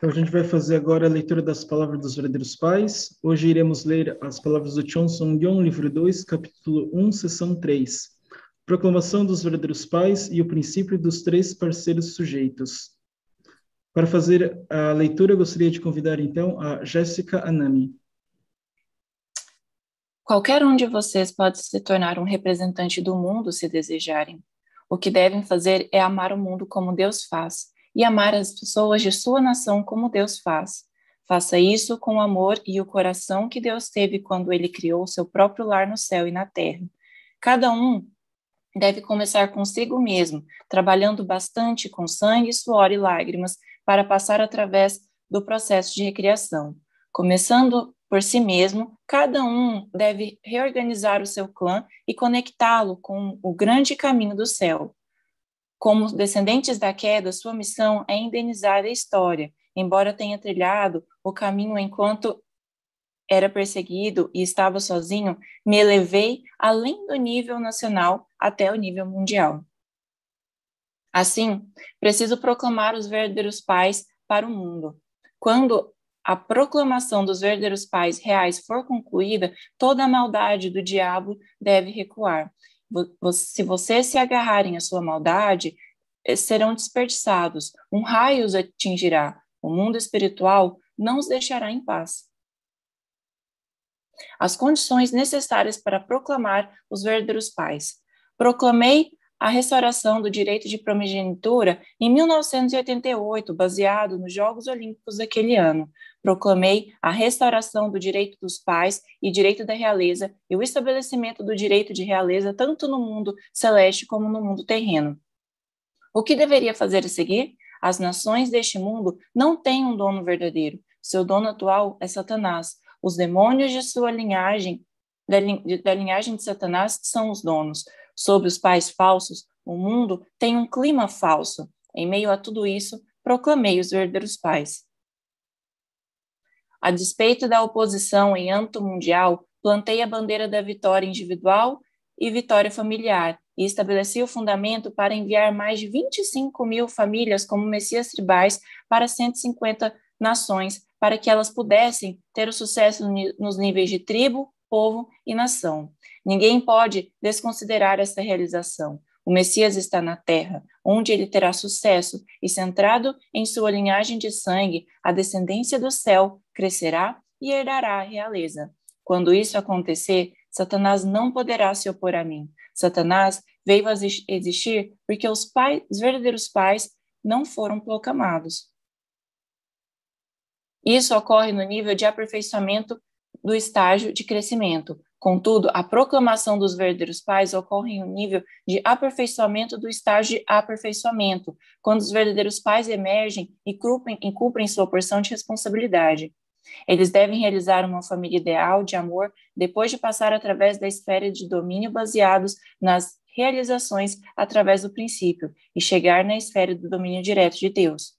Então, a gente vai fazer agora a leitura das palavras dos verdadeiros pais. Hoje iremos ler as palavras do Chon Song-yong, livro 2, capítulo 1, seção 3. Proclamação dos verdadeiros pais e o princípio dos três parceiros sujeitos. Para fazer a leitura, gostaria de convidar, então, a Jéssica Anami. Qualquer um de vocês pode se tornar um representante do mundo se desejarem. O que devem fazer é amar o mundo como Deus faz e amar as pessoas de sua nação como Deus faz. Faça isso com o amor e o coração que Deus teve quando ele criou seu próprio lar no céu e na terra. Cada um deve começar consigo mesmo, trabalhando bastante com sangue, suor e lágrimas para passar através do processo de recriação. Começando por si mesmo, cada um deve reorganizar o seu clã e conectá-lo com o grande caminho do céu. Como descendentes da queda, sua missão é indenizar a história, embora tenha trilhado o caminho enquanto era perseguido e estava sozinho, me elevei além do nível nacional até o nível mundial. Assim, preciso proclamar os verdadeiros pais para o mundo. Quando a proclamação dos verdadeiros pais reais for concluída, toda a maldade do diabo deve recuar se vocês se agarrarem à sua maldade, eh, serão desperdiçados. Um raio os atingirá. O mundo espiritual não os deixará em paz. As condições necessárias para proclamar os verdadeiros pais. Proclamei a restauração do direito de primogenitura em 1988, baseado nos Jogos Olímpicos daquele ano. Proclamei a restauração do direito dos pais e direito da realeza e o estabelecimento do direito de realeza tanto no mundo celeste como no mundo terreno. O que deveria fazer a seguir? As nações deste mundo não têm um dono verdadeiro. Seu dono atual é Satanás. Os demônios de sua linhagem, da, da linhagem de Satanás, são os donos. Sob os pais falsos, o mundo tem um clima falso. Em meio a tudo isso, proclamei os verdadeiros pais. A despeito da oposição em âmbito mundial, plantei a bandeira da vitória individual e vitória familiar e estabeleci o fundamento para enviar mais de 25 mil famílias como messias tribais para 150 nações, para que elas pudessem ter o sucesso nos níveis de tribo, povo e nação. Ninguém pode desconsiderar esta realização. O Messias está na terra, onde ele terá sucesso, e centrado em sua linhagem de sangue, a descendência do céu crescerá e herdará a realeza. Quando isso acontecer, Satanás não poderá se opor a mim. Satanás veio a existir porque os, pais, os verdadeiros pais não foram proclamados. Isso ocorre no nível de aperfeiçoamento do estágio de crescimento. Contudo, a proclamação dos verdadeiros pais ocorre em um nível de aperfeiçoamento do estágio de aperfeiçoamento, quando os verdadeiros pais emergem e cumprem, e cumprem sua porção de responsabilidade. Eles devem realizar uma família ideal de amor depois de passar através da esfera de domínio baseados nas realizações através do princípio e chegar na esfera do domínio direto de Deus.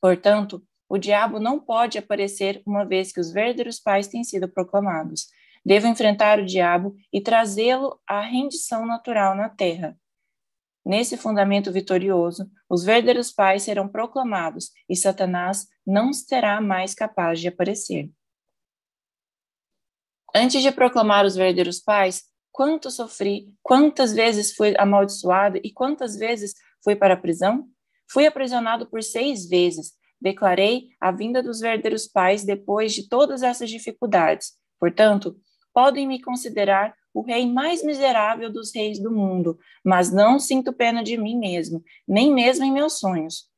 Portanto, o diabo não pode aparecer uma vez que os verdadeiros pais têm sido proclamados. Devo enfrentar o diabo e trazê-lo à rendição natural na terra. Nesse fundamento vitorioso, os verdadeiros pais serão proclamados e Satanás não será mais capaz de aparecer. Antes de proclamar os verdadeiros pais, quanto sofri, quantas vezes fui amaldiçoado e quantas vezes fui para a prisão? Fui aprisionado por seis vezes. Declarei a vinda dos verdadeiros pais depois de todas essas dificuldades. Portanto, podem me considerar o rei mais miserável dos reis do mundo, mas não sinto pena de mim mesmo, nem mesmo em meus sonhos.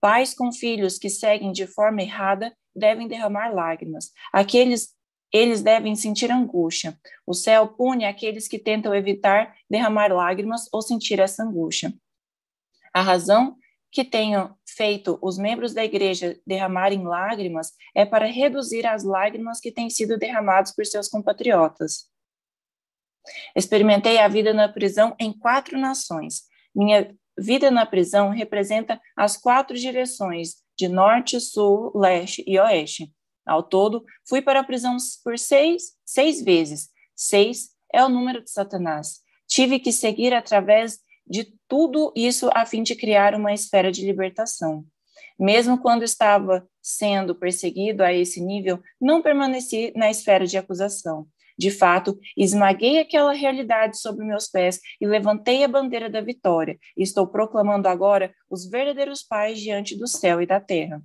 Pais com filhos que seguem de forma errada devem derramar lágrimas. Aqueles eles devem sentir angústia. O céu pune aqueles que tentam evitar derramar lágrimas ou sentir essa angústia. A razão que tenham feito os membros da igreja derramarem lágrimas é para reduzir as lágrimas que têm sido derramadas por seus compatriotas. Experimentei a vida na prisão em quatro nações. Minha vida na prisão representa as quatro direções de norte, sul, leste e oeste. Ao todo, fui para a prisão por seis, seis vezes. Seis é o número de Satanás. Tive que seguir através de tudo isso a fim de criar uma esfera de libertação. Mesmo quando estava sendo perseguido a esse nível, não permaneci na esfera de acusação. De fato, esmaguei aquela realidade sobre meus pés e levantei a bandeira da vitória. Estou proclamando agora os verdadeiros pais diante do céu e da terra.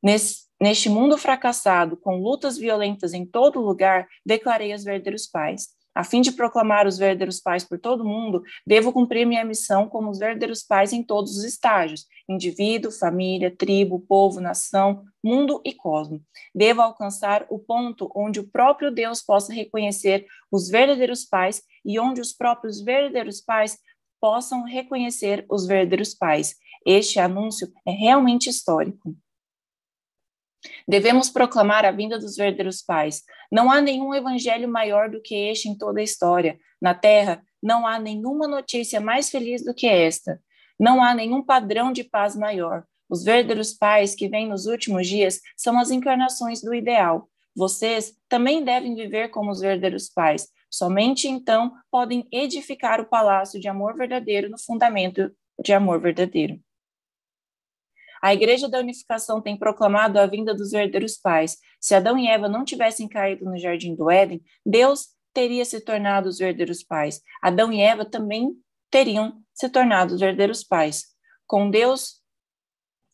Nesse, neste mundo fracassado, com lutas violentas em todo lugar, declarei os verdadeiros pais. A fim de proclamar os verdadeiros pais por todo mundo, devo cumprir minha missão como os verdadeiros pais em todos os estágios: indivíduo, família, tribo, povo, nação, mundo e cosmo. Devo alcançar o ponto onde o próprio Deus possa reconhecer os verdadeiros pais e onde os próprios verdadeiros pais possam reconhecer os verdadeiros pais. Este anúncio é realmente histórico. Devemos proclamar a vinda dos verdadeiros pais. Não há nenhum evangelho maior do que este em toda a história. Na Terra, não há nenhuma notícia mais feliz do que esta. Não há nenhum padrão de paz maior. Os verdadeiros pais que vêm nos últimos dias são as encarnações do ideal. Vocês também devem viver como os verdadeiros pais. Somente então podem edificar o palácio de amor verdadeiro no fundamento de amor verdadeiro. A Igreja da Unificação tem proclamado a vinda dos verdadeiros pais. Se Adão e Eva não tivessem caído no jardim do Éden, Deus teria se tornado os verdadeiros pais. Adão e Eva também teriam se tornado os verdadeiros pais. Com Deus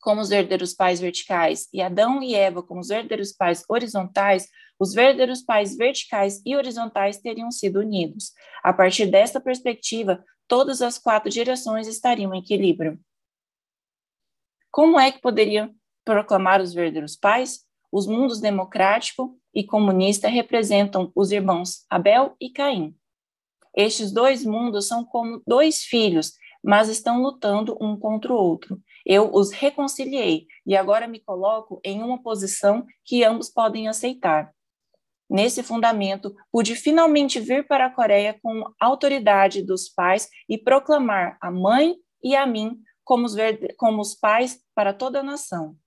como os verdadeiros pais verticais e Adão e Eva como os verdadeiros pais horizontais, os verdadeiros pais verticais e horizontais teriam sido unidos. A partir desta perspectiva, todas as quatro direções estariam em equilíbrio. Como é que poderia proclamar os verdadeiros pais? Os mundos democrático e comunista representam os irmãos Abel e Caim. Estes dois mundos são como dois filhos, mas estão lutando um contra o outro. Eu os reconciliei e agora me coloco em uma posição que ambos podem aceitar. Nesse fundamento, pude finalmente vir para a Coreia com autoridade dos pais e proclamar a mãe e a mim como os, como os pais para toda a nação.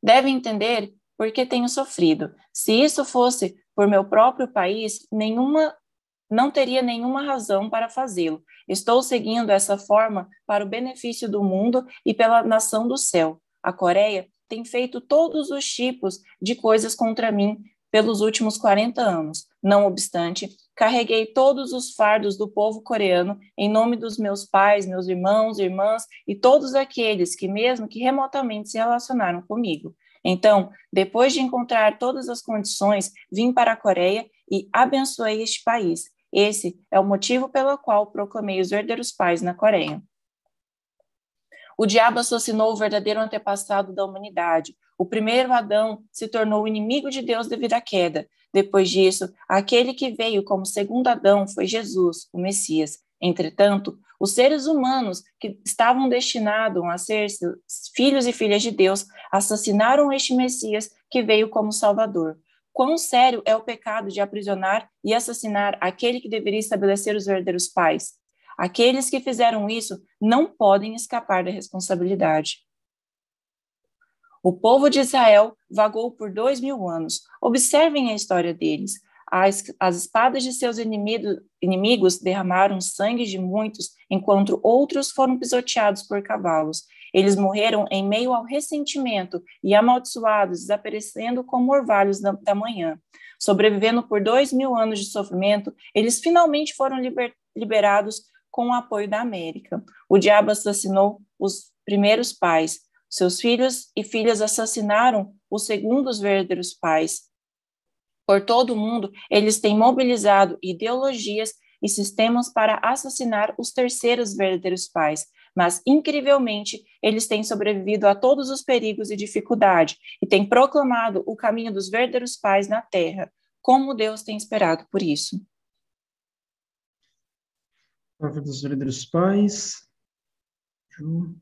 Deve entender por que tenho sofrido. Se isso fosse por meu próprio país, nenhuma não teria nenhuma razão para fazê-lo. Estou seguindo essa forma para o benefício do mundo e pela nação do céu. A Coreia tem feito todos os tipos de coisas contra mim pelos últimos 40 anos. Não obstante, carreguei todos os fardos do povo coreano em nome dos meus pais, meus irmãos, irmãs e todos aqueles que, mesmo que remotamente, se relacionaram comigo. Então, depois de encontrar todas as condições, vim para a Coreia e abençoei este país. Esse é o motivo pelo qual proclamei os verdadeiros pais na Coreia. O diabo assassinou o verdadeiro antepassado da humanidade. O primeiro Adão se tornou inimigo de Deus devido à queda. Depois disso, aquele que veio como segundo Adão foi Jesus, o Messias. Entretanto, os seres humanos que estavam destinados a ser filhos e filhas de Deus assassinaram este Messias que veio como Salvador. Quão sério é o pecado de aprisionar e assassinar aquele que deveria estabelecer os verdadeiros pais? Aqueles que fizeram isso não podem escapar da responsabilidade. O povo de Israel vagou por dois mil anos. Observem a história deles. As, as espadas de seus inimigos, inimigos derramaram sangue de muitos, enquanto outros foram pisoteados por cavalos. Eles morreram em meio ao ressentimento e amaldiçoados, desaparecendo como orvalhos da, da manhã. Sobrevivendo por dois mil anos de sofrimento, eles finalmente foram liber, liberados com o apoio da América. O diabo assassinou os primeiros pais. Seus filhos e filhas assassinaram os segundos verdadeiros pais. Por todo o mundo, eles têm mobilizado ideologias e sistemas para assassinar os terceiros verdadeiros pais, mas incrivelmente eles têm sobrevivido a todos os perigos e dificuldade e têm proclamado o caminho dos verdadeiros pais na terra. Como Deus tem esperado por isso? Palavra dos verdadeiros pais. Ju.